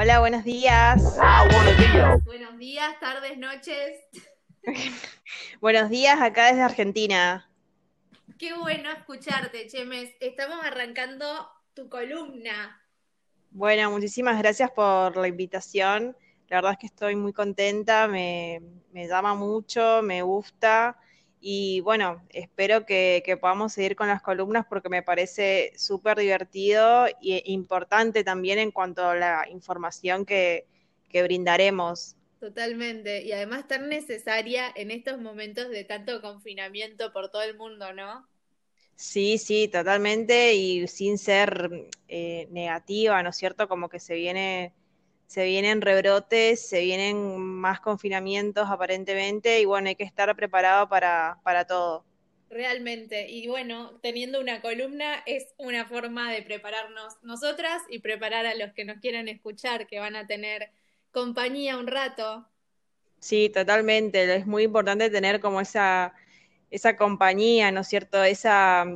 Hola, buenos días. Buenos días, tardes, noches. buenos días acá desde Argentina. Qué bueno escucharte, Chemes. Estamos arrancando tu columna. Bueno, muchísimas gracias por la invitación. La verdad es que estoy muy contenta, me, me llama mucho, me gusta. Y bueno, espero que, podamos seguir con las columnas porque me parece súper divertido e importante también en cuanto a la información que, brindaremos. Totalmente, y además tan necesaria en estos momentos de tanto confinamiento por todo el mundo, ¿no? Sí, sí, totalmente, y sin ser eh, negativa, ¿no es cierto? Como que se viene se vienen rebrotes, se vienen más confinamientos aparentemente y bueno, hay que estar preparado para, para todo. Realmente, y bueno, teniendo una columna es una forma de prepararnos nosotras y preparar a los que nos quieran escuchar, que van a tener compañía un rato. Sí, totalmente, es muy importante tener como esa, esa compañía, ¿no es cierto? Esa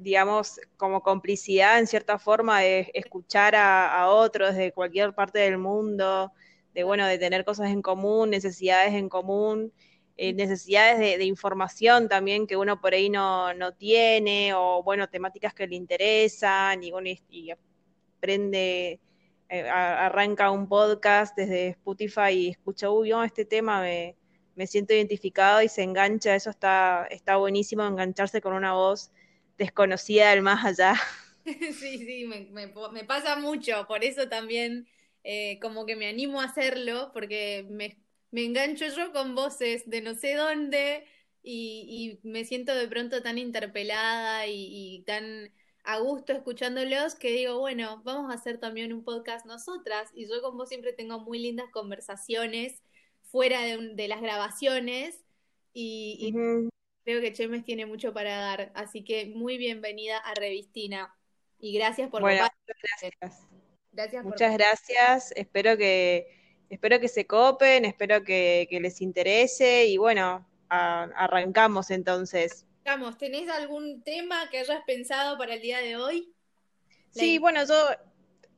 digamos, como complicidad en cierta forma de escuchar a, otros de cualquier parte del mundo, de bueno, de tener cosas en común, necesidades en común, eh, necesidades de, información también que uno por ahí no, no, tiene, o bueno, temáticas que le interesan, y bueno, y, aprende, eh, arranca un podcast desde Spotify y escucha, uy, este tema me, me siento identificado y se engancha, eso está, está buenísimo, engancharse con una voz desconocida del más allá. Sí, sí, me, pasa mucho, por eso también eh, como que me animo a hacerlo, porque me, engancho yo con voces de no sé dónde y, me siento de pronto tan interpelada y, tan a gusto escuchándolos que digo, bueno, vamos a hacer también un podcast nosotras y yo con vos siempre tengo muy lindas conversaciones fuera de, las grabaciones y, Creo que Chemes tiene mucho para dar, así que muy bienvenida a Revistina. Y gracias por bueno, gracias. gracias Muchas gracias. Espero que, espero que se copen, espero que, les interese y bueno, arrancamos entonces. Vamos, ¿tenés algún tema que hayas pensado para el día de hoy? Sí, bueno, yo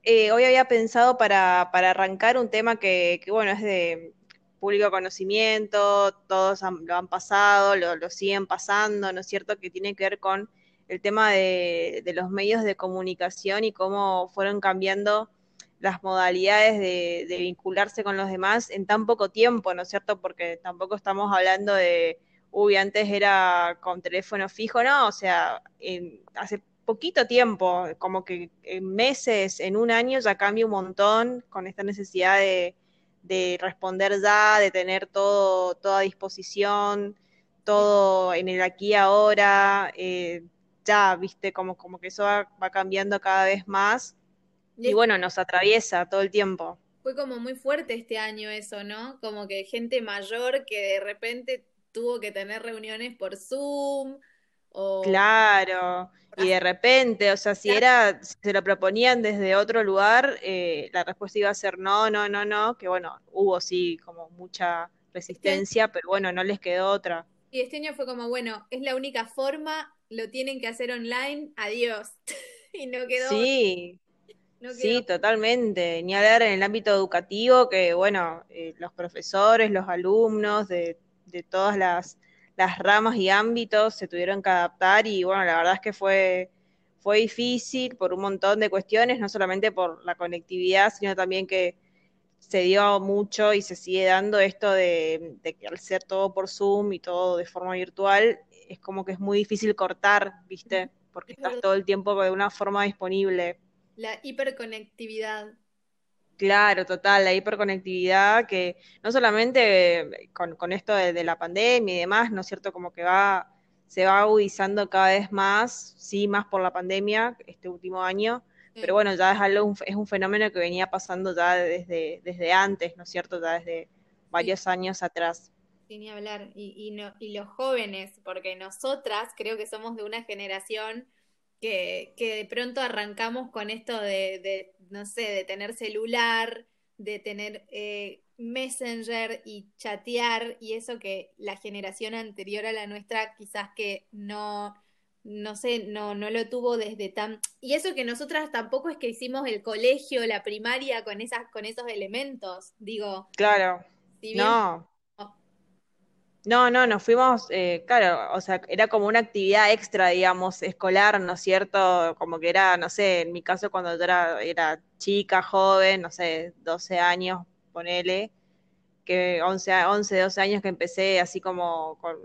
eh, hoy había pensado para, para arrancar un tema que, que, bueno, es de, público conocimiento, todos lo han pasado, lo, siguen pasando, ¿no es cierto? Que tiene que ver con el tema de, los medios de comunicación y cómo fueron cambiando las modalidades de, vincularse con los demás en tan poco tiempo, ¿no es cierto? Porque tampoco estamos hablando de, uy, antes era con teléfono fijo, ¿no? O sea, hace poquito tiempo, como que en meses, en un año ya cambia un montón con esta necesidad de, de responder ya, de tener todo, toda disposición, todo en el aquí ahora, eh, ya, viste, como, como que eso va, cambiando cada vez más y, bueno, nos atraviesa todo el tiempo. Fue como muy fuerte este año eso, ¿no? Como que gente mayor que de repente tuvo que tener reuniones por Zoom o... Claro, y de repente, o sea, si era, se lo proponían desde otro lugar, eh, la respuesta iba a ser no, no, no, no, que bueno, hubo sí como mucha resistencia, pero bueno, no les quedó otra. Y este año fue como, bueno, es la única forma, lo tienen que hacer online, adiós. y no quedó. Sí. Sí, totalmente. Ni hablar en el ámbito educativo, que bueno, eh, los profesores, los alumnos de, de todas las las ramas y ámbitos se tuvieron que adaptar y bueno, la verdad es que fue, fue difícil por un montón de cuestiones, no solamente por la conectividad, sino también que se dio mucho y se sigue dando esto de, que al ser todo por Zoom y todo de forma virtual, es como que es muy difícil cortar, ¿viste? Porque estás todo el tiempo de una forma disponible. La hiperconectividad. Claro, total, la hiperconectividad que no solamente con, esto de, la pandemia y demás, ¿no es cierto? Como que va, se va agudizando cada vez más, sí, más por la pandemia este último año, pero bueno, ya es algo, es un fenómeno que venía pasando ya desde, desde antes, ¿no es cierto? Ya desde varios años atrás. Sin hablar, y, y, no, y los jóvenes, porque nosotras creo que somos de una generación que, que de pronto arrancamos con esto de, de, no sé, de tener celular, de tener eh, Messenger y chatear y eso que la generación anterior a la nuestra quizás que no, no sé, no, no lo tuvo desde tan... Y eso que nosotras tampoco es que hicimos el colegio, la primaria con, esas, con esos elementos, digo. Claro. no. No, no, nos fuimos, eh, claro, o sea, era como una actividad extra, digamos, escolar, ¿no es cierto? Como que era, no sé, en mi caso cuando yo era, era chica, joven, no sé, 12 años, ponele, que 11, 11 12 años que empecé así como con,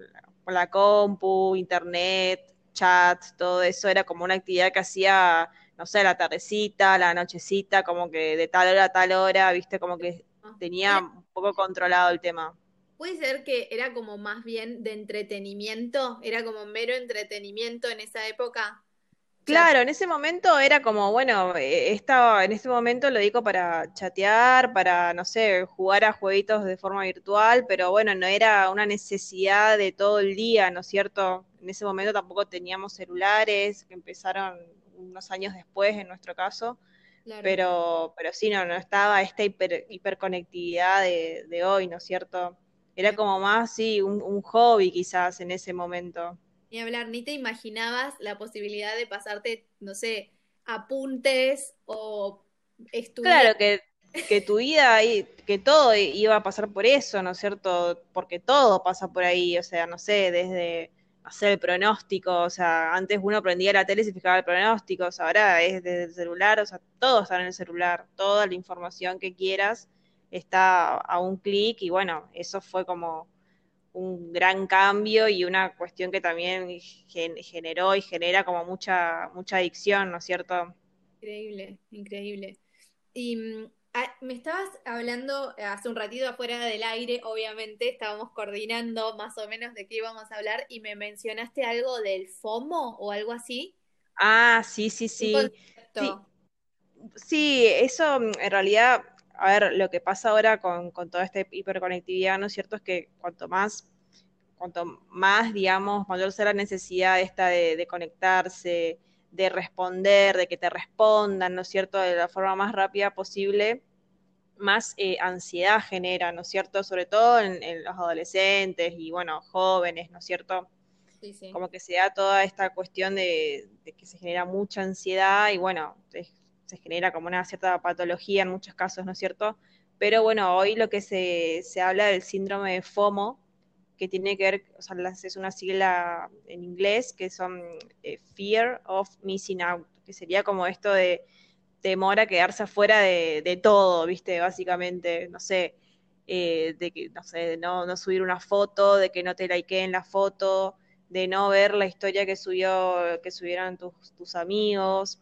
con la compu, internet, chat, todo eso, era como una actividad que hacía, no sé, la tardecita, la nochecita, como que de tal hora a tal hora, viste, como que ah. tenía un poco controlado el tema. Puede ser que era como más bien de entretenimiento, era como mero entretenimiento en esa época. Claro, en ese momento era como, bueno, eh, estaba, en ese momento lo digo para chatear, para, no sé, jugar a jueguitos de forma virtual, pero bueno, no era una necesidad de todo el día, ¿no es cierto? En ese momento tampoco teníamos celulares, que empezaron unos años después en nuestro caso, pero, pero sí, no, no estaba esta hiper, hiperconectividad de, de hoy, ¿no es cierto? Era como más, sí, un, hobby quizás en ese momento. Ni hablar, ni te imaginabas la posibilidad de pasarte, no sé, apuntes o estudiar. Claro, que, que tu vida, que todo iba a pasar por eso, ¿no es cierto? Porque todo pasa por ahí, o sea, no sé, desde hacer el pronóstico, o sea, antes uno prendía la tele y se fijaba el pronóstico, o sea, ahora es desde el celular, o sea, todo está en el celular, toda la información que quieras está a un clic y bueno, eso fue como un gran cambio y una cuestión que también generó y genera como mucha, mucha adicción, ¿no es cierto? Increíble, increíble. Y mm, ah, me estabas hablando hace un ratito afuera del aire, obviamente, estábamos coordinando más o menos de qué íbamos a hablar y me mencionaste algo del FOMO o algo así. Ah, sí, sí, sí. Sí, sí, eso mm, en realidad a ver, lo que pasa ahora con, toda esta hiperconectividad, ¿no es cierto? Es que cuanto más, cuanto más, digamos, mayor sea la necesidad esta de, conectarse, de responder, de que te respondan, ¿no es cierto?, de la forma más rápida posible, más eh, ansiedad genera, ¿no es cierto?, sobre todo en, los adolescentes y, bueno, jóvenes, ¿no es cierto? Sí, sí. Como que se da toda esta cuestión de, de, que se genera mucha ansiedad y, bueno, es se genera como una cierta patología en muchos casos, ¿no es cierto? Pero bueno, hoy lo que se, habla del síndrome de FOMO, que tiene que ver, o sea, es una sigla en inglés, que son eh, Fear of Missing Out, que sería como esto de temor a quedarse afuera de, todo, ¿viste? Básicamente, no sé, eh, de que, no sé, de no, subir una foto, de que no te likeen la foto, de no ver la historia que subió, que subieron tus, tus amigos,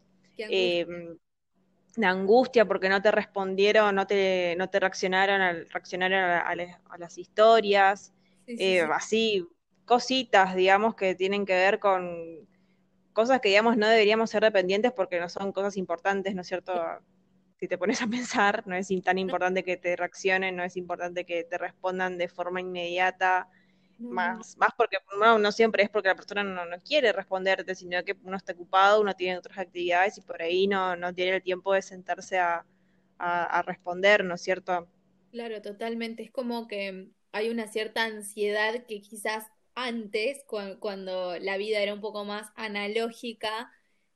de angustia porque no te respondieron, no te, no te reaccionaron, al, reaccionaron a, las historias, eh, así, cositas, digamos, que tienen que ver con cosas que, digamos, no deberíamos ser dependientes porque no son cosas importantes, ¿no es cierto? Si te pones a pensar, no es tan importante que te reaccionen, no es importante que te respondan de forma inmediata, más, más porque no siempre es porque la persona no, quiere responderte, sino que uno está ocupado, uno tiene otras actividades y por ahí no, no tiene el tiempo de sentarse a, responder, ¿no es cierto? Claro, totalmente. Es como que hay una cierta ansiedad que quizás antes, cuando la vida era un poco más analógica,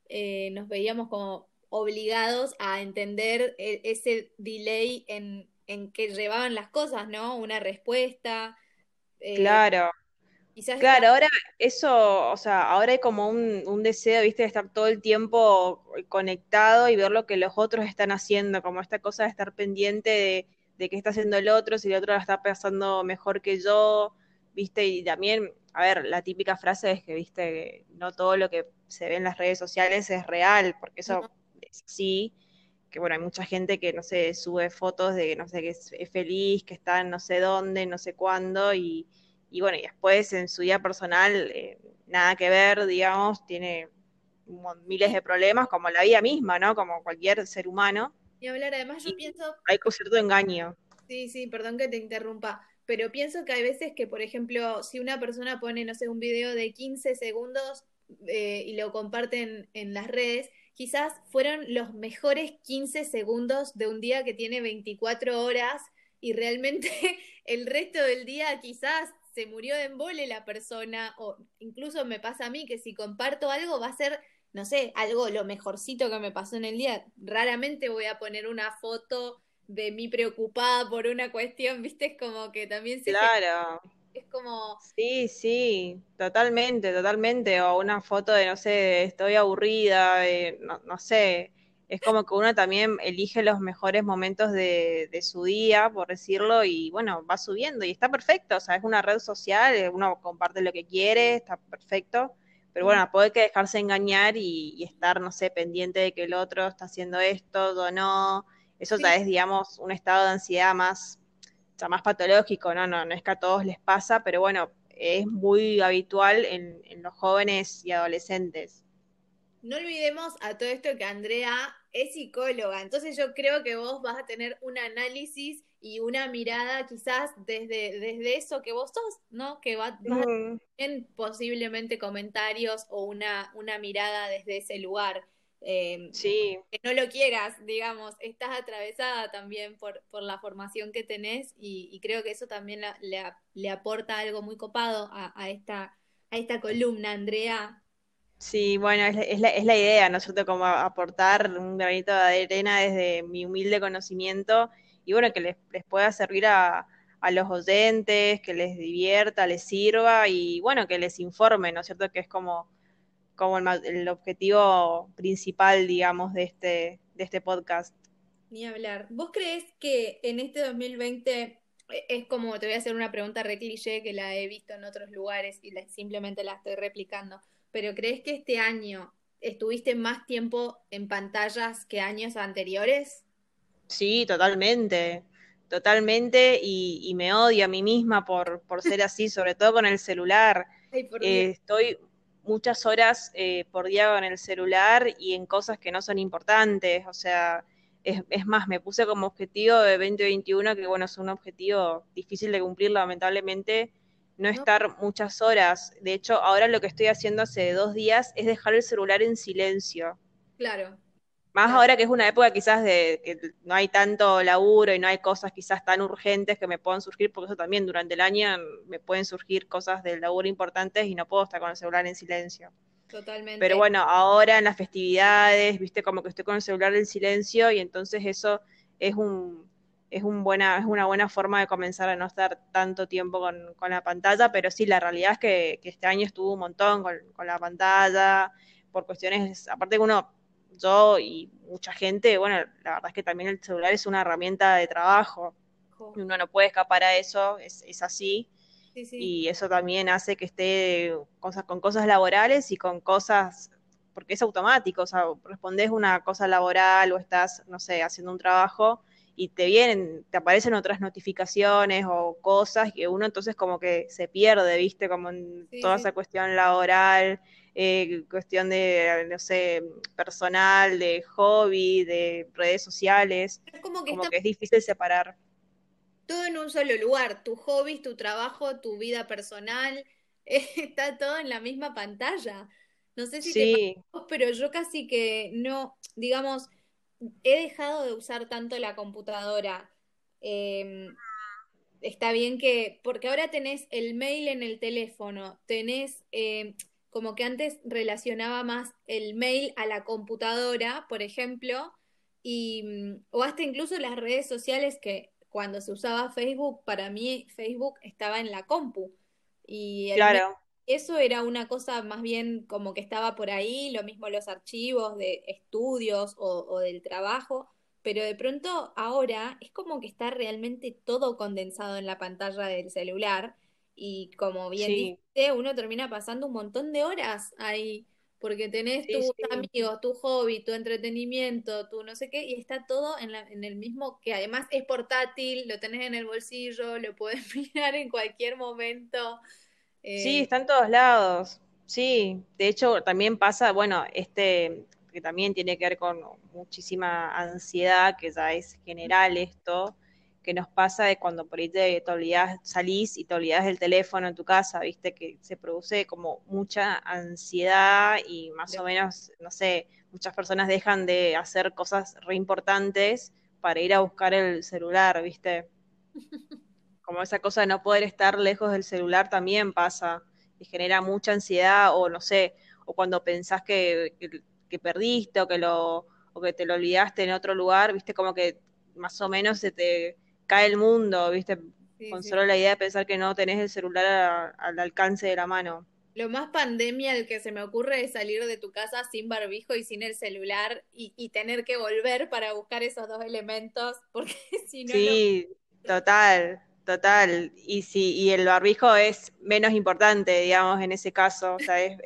eh, nos veíamos como obligados a entender e, ese delay en, en que llevaban las cosas, ¿no? Una respuesta, eh, claro. claro, ahora eso, o sea, ahora hay como un, deseo, viste, de estar todo el tiempo conectado y ver lo que los otros están haciendo, como esta cosa de estar pendiente de, de qué está haciendo el otro, si el otro la está pasando mejor que yo, viste, y también, a ver, la típica frase es que, viste, no todo lo que se ve en las redes sociales es real, porque eso sí, que bueno, hay mucha gente que, no sé, sube fotos de, no sé, que es, feliz, que está en no sé dónde, no sé cuándo, y, y bueno, y después en su vida personal, eh, nada que ver, digamos, tiene miles de problemas, como la vida misma, ¿no? Como cualquier ser humano. Y hablar, además yo pienso... Hay cierto engaño. Sí, sí, perdón que te interrumpa, pero pienso que hay veces que, por ejemplo, si una persona pone, no sé, un video de 15 segundos eh, y lo comparten en las redes, quizás fueron los mejores 15 segundos de un día que tiene 24 horas y realmente el resto del día quizás se murió de embole la persona o incluso me pasa a mí que si comparto algo va a ser, no sé, algo lo mejorcito que me pasó en el día. Raramente voy a poner una foto de mí preocupada por una cuestión, viste, es como que también se... Claro. Es como... Sí, sí, totalmente, totalmente. O una foto de, no sé, estoy aburrida, no, no, sé. Es como que uno también elige los mejores momentos de, de, su día, por decirlo, y bueno, va subiendo y está perfecto. O sea, es una red social, uno comparte lo que quiere, está perfecto. Pero bueno, puede que dejarse engañar y, y estar, no sé, pendiente de que el otro está haciendo esto o no eso ya es, digamos, un estado de ansiedad más, más patológico, ¿no? ¿no? No es que a todos les pasa, pero bueno, es muy habitual en, en los jóvenes y adolescentes. No olvidemos a todo esto que Andrea es psicóloga, entonces yo creo que vos vas a tener un análisis y una mirada quizás desde, desde eso que vos sos, ¿no? Que va, vas a tener posiblemente comentarios o una, una mirada desde ese lugar. Eh, sí. Que no lo quieras, digamos, estás atravesada también por, por la formación que tenés y, creo que eso también le, le, aporta algo muy copado a, esta, a esta columna, Andrea. Sí, bueno, es, es, la, es la idea, ¿no es cierto? Como aportar un granito de arena desde mi humilde conocimiento y bueno, que les, les pueda servir a, a los oyentes, que les divierta, les sirva y bueno, que les informe, ¿no es cierto? Que es como como el, objetivo principal, digamos, de este, de este podcast. Ni hablar. ¿Vos crees que en este 2020 eh, es como, te voy a hacer una pregunta re cliché que la he visto en otros lugares y simplemente la estoy replicando, pero ¿crees que este año estuviste más tiempo en pantallas que años anteriores? Sí, totalmente, totalmente, y, me odio a mí misma por, por ser así, sobre todo con el celular. Eh, estoy muchas horas eh, por día en el celular y en cosas que no son importantes. O sea, es, es, más, me puse como objetivo de 2021, que bueno, es un objetivo difícil de cumplir, lamentablemente, no estar muchas horas. De hecho, ahora lo que estoy haciendo hace dos días es dejar el celular en silencio. Claro. Más ahora que es una época quizás de que no hay tanto laburo y no hay cosas quizás tan urgentes que me puedan surgir, porque eso también durante el año me pueden surgir cosas del laburo importantes y no puedo estar con el celular en silencio. Totalmente. Pero bueno, ahora en las festividades, viste, como que estoy con el celular en silencio y entonces eso es un es un buena es una buena forma de comenzar a no estar tanto tiempo con, con la pantalla, pero sí, la realidad es que, que este año estuvo un montón con, con la pantalla, por cuestiones, aparte que uno yo y mucha gente, bueno, la verdad es que también el celular es una herramienta de trabajo. Uno no puede escapar a eso, es, es así. Y eso también hace que esté cosas, con cosas laborales y con cosas, porque es automático, o sea, respondes una cosa laboral o estás, no sé, haciendo un trabajo y te vienen, te aparecen otras notificaciones o cosas que uno entonces como que se pierde, viste, como en toda esa cuestión laboral eh, cuestión de, no sé, personal, de hobby, de redes sociales. Es como que, es difícil separar. Todo en un solo lugar, tu hobby, tu trabajo, tu vida personal, está todo en la misma pantalla. No sé si te pasa, pero yo casi que no, digamos, he dejado de usar tanto la computadora. Em, está bien que, porque ahora tenés el mail en el teléfono, tenés eh, como que antes relacionaba más el mail a la computadora, por ejemplo, y, mm, o hasta incluso las redes sociales que cuando se usaba Facebook, para mí Facebook estaba en la compu. Y claro. Eso era una cosa más bien como que estaba por ahí, lo mismo los archivos de estudios o, o del trabajo, pero de pronto ahora es como que está realmente todo condensado en la pantalla del celular y como bien dice, uno termina pasando un montón de horas ahí, porque tenés tus amigos, tu hobby, tu entretenimiento, tu no sé qué, y está todo en, la, en el mismo, que además es portátil, lo tenés en el bolsillo, lo puedes mirar en cualquier momento. Sí, eh, está en todos lados. Sí, de hecho también pasa, bueno, este que también tiene que ver con muchísima ansiedad, que ya es general esto, que nos pasa de cuando por ahí te, te olvidas, salís y te olvidas del teléfono en tu casa, viste, que se produce como mucha ansiedad y más o menos, no sé, muchas personas dejan de hacer cosas re importantes para ir a buscar el celular, viste. Como esa cosa de no poder estar lejos del celular también pasa y genera mucha ansiedad o no sé, o cuando pensás que, que, que perdiste o que lo o que te lo olvidaste en otro lugar, viste, como que más o menos se te cae el mundo, viste, Sí, con sí. solo la idea de pensar que no tenés el celular a- al alcance de la mano. Lo más pandemia el que se me ocurre es salir de tu casa sin barbijo y sin el celular y, y tener que volver para buscar esos dos elementos, porque si no, no. Sí, total, total. Y si, y el barbijo es menos importante, digamos, en ese caso. O sea, es,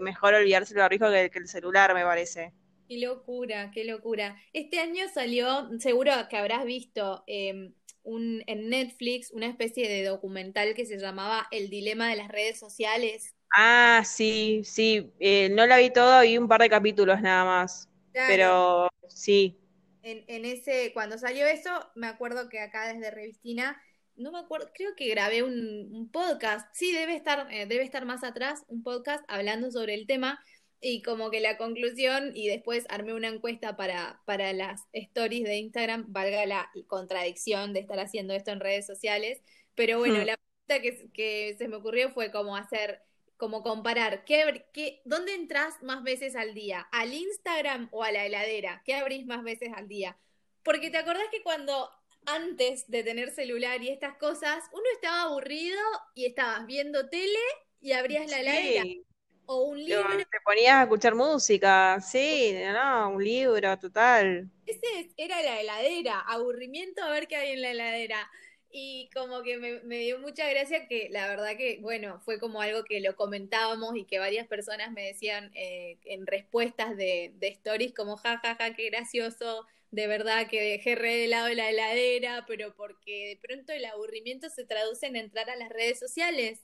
mejor olvidarse el barbijo que, que el celular, me parece. Qué locura, qué locura. Este año salió, seguro que habrás visto eh, un, en Netflix una especie de documental que se llamaba El dilema de las redes sociales. Ah, sí, sí. eh, no la vi toda, vi un par de capítulos nada más. Claro, Pero sí. en, en ese, cuando salió eso, me acuerdo que acá desde Revistina, no me acuerdo, creo que grabé un, un podcast, sí, debe estar, eh, debe estar más atrás, un podcast hablando sobre el tema, y como que la conclusión, y después armé una encuesta para, para las stories de Instagram, valga la contradicción de estar haciendo esto en redes sociales, pero bueno, Hmm. la pregunta que, que se me ocurrió fue como hacer, como comparar, ¿qué, qué, ¿dónde entras más veces al día? ¿Al Instagram o a la heladera? ¿Qué abrís más veces al día? Porque te acordás que cuando antes de tener celular y estas cosas, uno estaba aburrido y estabas viendo tele y abrías la heladera Sí. o un libro. te ponías a escuchar música. Sí, no, un libro, total. Ese es- era la heladera, aburrimiento a ver qué hay en la heladera. Y como que me, me dio mucha gracia que la verdad que, bueno, fue como algo que lo comentábamos y que varias personas me decían eh, en respuestas de, de stories como, ja, ja, ja, qué gracioso, de verdad que dejé re de lado la heladera, pero porque de pronto el aburrimiento se traduce en entrar a las redes sociales.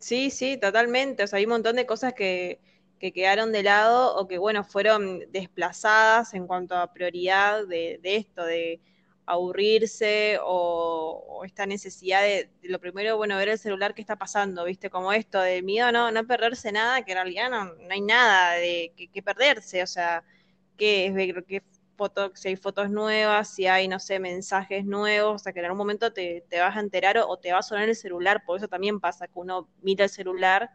Sí, sí, totalmente. O sea, hay un montón de cosas que, que quedaron de lado o que, bueno, fueron desplazadas en cuanto a prioridad de, de esto, de aburrirse o, o esta necesidad de, de lo primero, bueno, ver el celular qué está pasando, ¿viste? Como esto, de miedo no, no perderse nada, que en realidad no, no hay nada de que, que perderse. O sea, qué es ver qué foto, si hay fotos nuevas, si hay, no sé, mensajes nuevos, o sea, que en algún momento te, te vas a enterar o, o te va a sonar el celular, por eso también pasa que uno mira el celular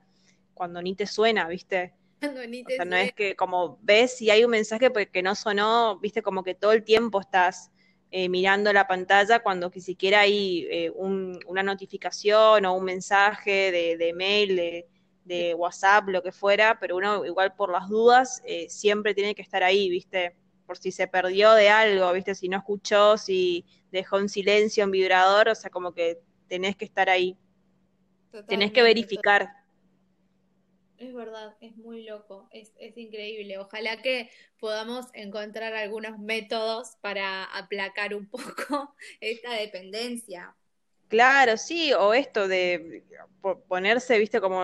cuando ni te suena, ¿viste? Cuando ni O te sea, no es que como ves si hay un mensaje pues, que no sonó, ¿viste? Como que todo el tiempo estás eh, mirando la pantalla cuando que siquiera hay eh, un, una notificación o un mensaje de, de mail, de, de WhatsApp, lo que fuera, pero uno igual por las dudas eh, siempre tiene que estar ahí, ¿viste? Por si se perdió de algo, ¿viste? Si no escuchó, si dejó en silencio, en vibrador, o sea, como que tenés que estar ahí, tenés que verificar. Es verdad, es muy loco, es, es increíble. Ojalá que podamos encontrar algunos métodos para aplacar un poco esta dependencia. Claro, sí, o esto de po- ponerse, viste, como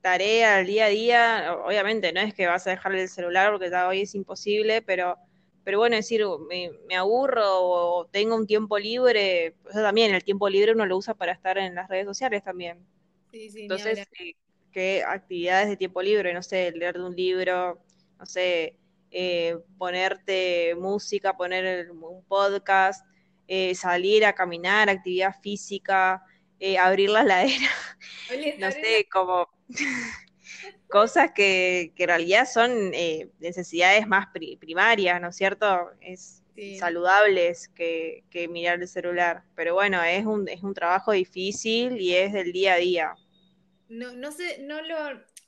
tarea al día a día, o- obviamente no es que vas a dejarle el celular porque ya hoy es imposible, pero, pero bueno, decir, me, me aburro o tengo un tiempo libre, pues eso también, el tiempo libre uno lo usa para estar en las redes sociales también. Sí, sí, Entonces, eh, ¿qué actividades de tiempo libre? No sé, leer de un libro, no sé, eh, ponerte música, poner el- un podcast, eh, salir a caminar, actividad física, eh, abrir la Hable- no sé, como cosas que, que en realidad son eh, necesidades más pri- primarias, ¿no es cierto? Es Sí. saludables que, que mirar el celular. Pero bueno, es un, es un trabajo difícil y es del día a día. No, no sé, no lo,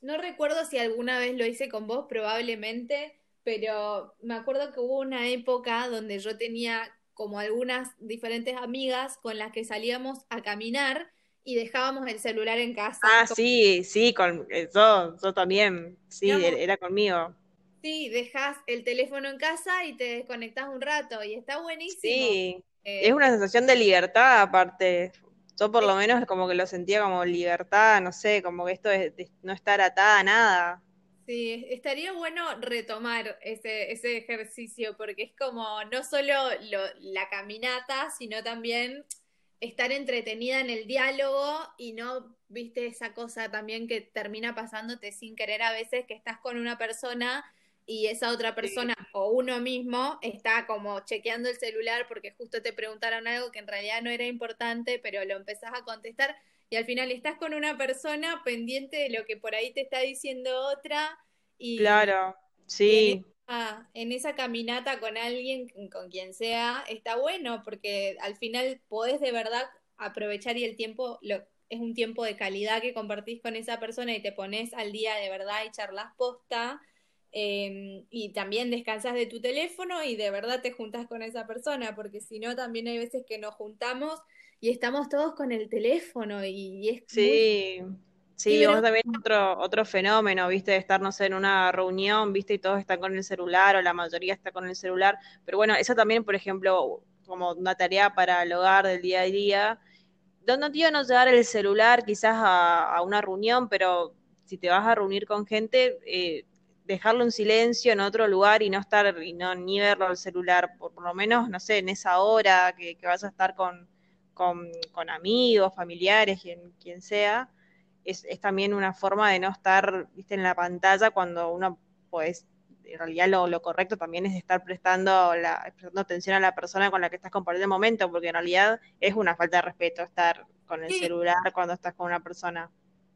no recuerdo si alguna vez lo hice con vos, probablemente, pero me acuerdo que hubo una época donde yo tenía como algunas diferentes amigas con las que salíamos a caminar y dejábamos el celular en casa. Ah, sí, sí, con, eh, yo, yo también, sí, digamos, er- era conmigo. sí, dejas el teléfono en casa y te desconectás un rato y está buenísimo. Sí, es Eh, una sensación de libertad aparte. Yo por es- lo menos como que lo sentía como libertad, no sé, como que esto es de no estar atada a nada. Sí, estaría bueno retomar ese, ese ejercicio porque es como no solo lo, la caminata, sino también estar entretenida en el diálogo y no, viste, esa cosa también que termina pasándote sin querer a veces que estás con una persona y esa otra persona o uno mismo está como chequeando el celular porque justo te preguntaron algo que en realidad no era importante, pero lo empezás a contestar y al final estás con una persona pendiente de lo que por ahí te está diciendo otra y claro, sí. En, esa, caminata con alguien, con quien sea, está bueno porque al final podés de verdad aprovechar y el tiempo lo, es un tiempo de calidad que compartís con esa persona y te pones al día de verdad y charlas posta. Em, y también descansas de tu teléfono y de verdad te juntas con esa persona, porque si no, también hay veces que nos juntamos y estamos todos con el teléfono y, es... Sí, sí, vos también otro, otro fenómeno, viste, de estar, no sé, en una reunión, viste, y todos están con el celular o la mayoría está con el celular, pero bueno, eso también, por ejemplo, como una tarea para el hogar del día a día, no digo no llevar el celular quizás a, una reunión, pero si te vas a reunir con gente, eh, dejarlo en silencio en otro lugar y no estar y no ni verlo al celular, por, lo menos, no sé, en esa hora que vas a estar con, con, amigos, familiares, quien, quien sea, es, también una forma de no estar ¿viste? en la pantalla cuando uno, pues, en realidad lo, correcto también es estar prestando, la, prestando atención a la persona con la que estás compartiendo el momento, porque en realidad es una falta de respeto estar con el celular cuando estás con una persona.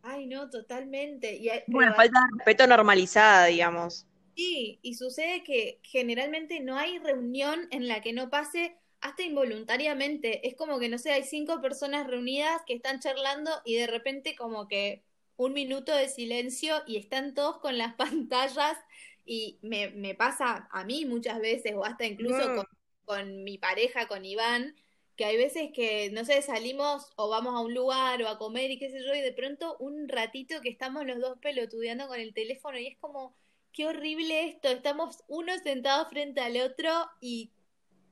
Ay, no, totalmente. Y una falta de respeto normalizada, digamos. Sí, y sucede que generalmente no hay reunión en la que no pase hasta involuntariamente. Es como que, no sé, hay cinco personas reunidas que están charlando y de repente como que un minuto de silencio y están todos con las pantallas y me, me pasa a mí muchas veces o hasta incluso con, con, mi pareja, con Iván, que hay veces que, no sé, salimos o vamos a un lugar o a comer y qué sé yo y de pronto un ratito que estamos los dos pelotudeando con el teléfono y es como, qué horrible esto, estamos uno sentado frente al otro y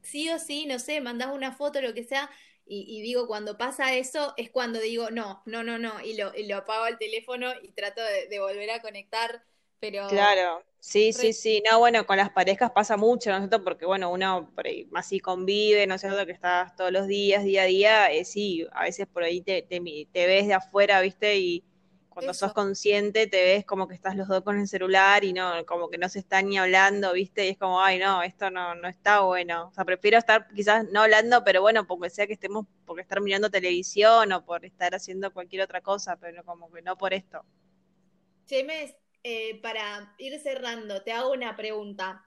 sí o sí, no sé, mandas una foto, lo que sea, y, digo, cuando pasa eso, es cuando digo, no, no, no, no, y lo, lo apago el teléfono y trato de, volver a conectar, pero... Claro, sí, sí, sí, no, bueno, con las parejas pasa mucho, ¿no es cierto? Porque, bueno, uno por ahí más si convive, ¿no es cierto? Que estás todos los días, día a día, eh, sí, a veces por ahí te, te, te ves de afuera, ¿viste? Y cuando sos consciente te ves como que estás los dos con el celular y no, como que no se están ni hablando, ¿viste? Y es como, ay, no, esto no, no está bueno. O sea, prefiero estar quizás no hablando, pero bueno, porque sea que estemos, porque estar mirando televisión o por estar haciendo cualquier otra cosa, pero como que no por esto. Chemes, eh, para ir cerrando, te hago una pregunta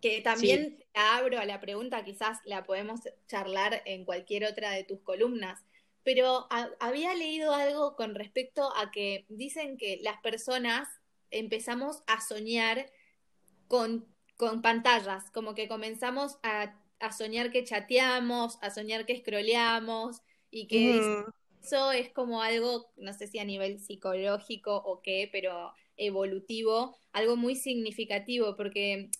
que también abro a la pregunta, quizás la podemos charlar en cualquier otra de tus columnas pero había leído algo con respecto a que dicen que las personas empezamos a soñar con, con pantallas, como que comenzamos a, soñar que chateamos, a soñar que scrolleamos y que eso es como algo, no sé si a nivel psicológico o qué, pero evolutivo, algo muy significativo, porque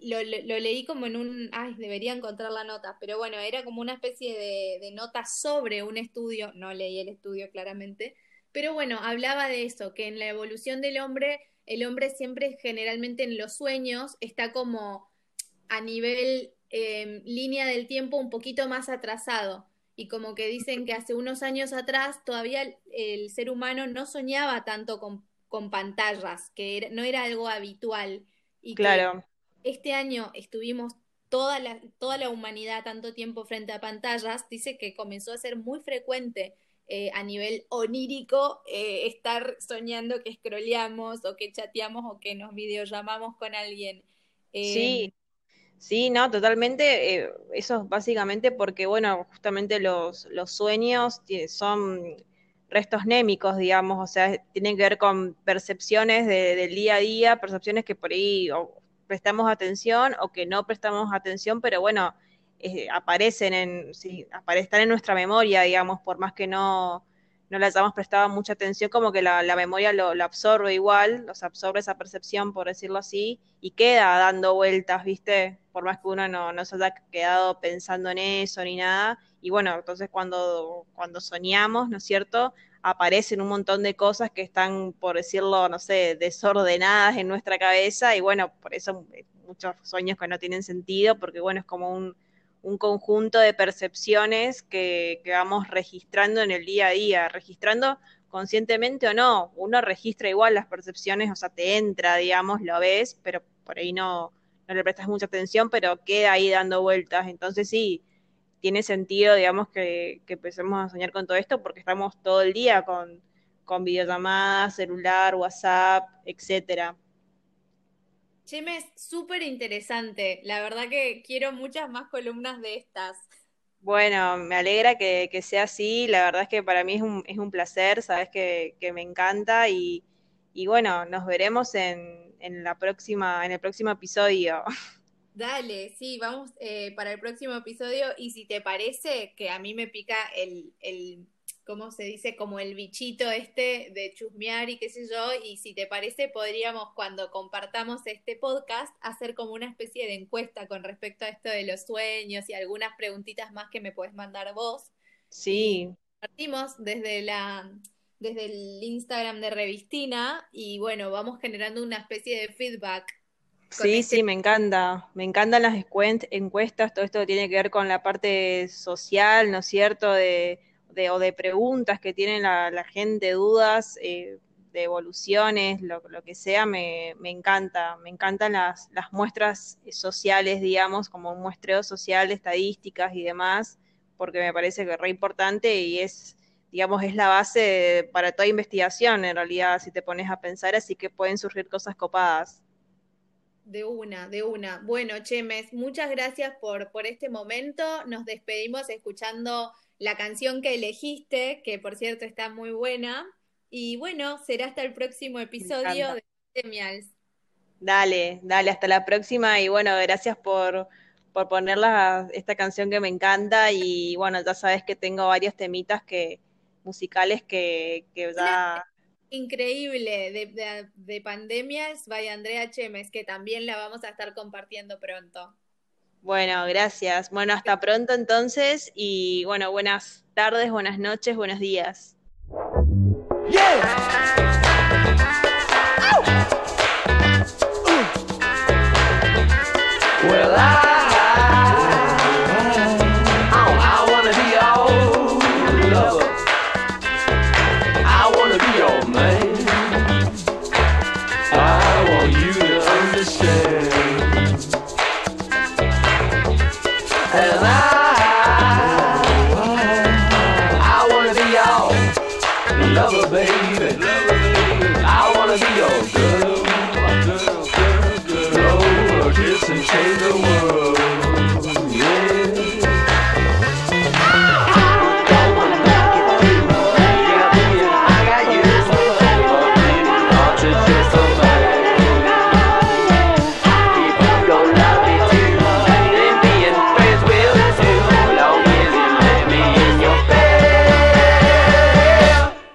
lo, lo, leí como en un, ay, debería encontrar la nota, pero bueno, era como una especie de, de nota sobre un estudio, no leí el estudio claramente, pero bueno, hablaba de eso, que en la evolución del hombre, el hombre siempre generalmente en los sueños está como a nivel em, línea del tiempo un poquito más atrasado. Y como que dicen que hace unos años atrás todavía el, ser humano no soñaba tanto con, con pantallas, que no era algo habitual. Y claro este año estuvimos toda la, toda la humanidad tanto tiempo frente a pantallas, dice que comenzó a ser muy frecuente eh, a nivel onírico eh, estar soñando que scrolleamos o que chateamos o que nos videollamamos con alguien. Eh, sí, sí, no, totalmente. eso es básicamente porque, bueno, justamente los, los sueños son restos némicos, digamos, o sea, tienen que ver con percepciones del día a día, percepciones que por ahí prestamos atención o que no prestamos atención, pero bueno, eh, aparecen en, sí, están en nuestra memoria, digamos, por más que no, no le hayamos prestado mucha atención, como que la, memoria lo, absorbe igual, los absorbe esa percepción, por decirlo así, y queda dando vueltas, ¿viste? Por más que uno no, no se haya quedado pensando en eso ni nada. Y bueno, entonces cuando, cuando soñamos, ¿no es cierto? Aparecen un montón de cosas que están, por decirlo, no sé, desordenadas en nuestra cabeza y bueno, por eso muchos sueños que no tienen sentido, porque bueno, es como un, conjunto de percepciones que, que, vamos registrando en el día a día, registrando conscientemente o no, uno registra igual las percepciones, o sea, te entra, digamos, lo ves, pero por ahí no, no le prestas mucha atención, pero queda ahí dando vueltas, entonces sí, tiene sentido, digamos, que, empecemos a soñar con todo esto porque estamos todo el día con, con videollamadas, celular, WhatsApp, etcétera. Cheme, es súper interesante. La verdad que quiero muchas más columnas de estas. Bueno, me alegra que, sea así. La verdad es que para mí es un, es un placer, sabes que, me encanta y, y, bueno, nos veremos en, en, la próxima, en el próximo episodio. Dale, sí, vamos eh, para el próximo episodio y si te parece que a mí me pica el, el, ¿cómo se dice? Como el bichito este de chusmear y qué sé yo, y si te parece podríamos cuando compartamos este podcast hacer como una especie de encuesta con respecto a esto de los sueños y algunas preguntitas más que me puedes mandar vos. Sí. Partimos desde la desde el Instagram de Revistina y bueno, vamos generando una especie de feedback Sí, sí, me encanta. Me encantan las encuestas, todo esto que tiene que ver con la parte social, ¿no es cierto? De, o de preguntas que tiene la, gente, dudas, eh, de evoluciones, lo, que sea, me, encanta. Me encantan las, las muestras sociales, digamos, como un muestreo social, estadísticas y demás, porque me parece que es re importante y es, digamos, es la base para toda investigación, en realidad, si te pones a pensar, así que pueden surgir cosas copadas. De una, de una. Bueno, Chemes, muchas gracias por, por este momento. Nos despedimos escuchando la canción que elegiste, que por cierto está muy buena. Y bueno, será hasta el próximo episodio de Temials. Dale, dale, hasta la próxima. Y bueno, gracias por, por ponerla esta canción que me encanta. Y bueno, ya sabes que tengo varios temitas que musicales que, que ya increíble de, de, pandemias by Andrea Chemes, que también la vamos a estar compartiendo pronto. Bueno, gracias. Bueno, hasta pronto entonces y bueno, buenas tardes, buenas noches, buenos días. And I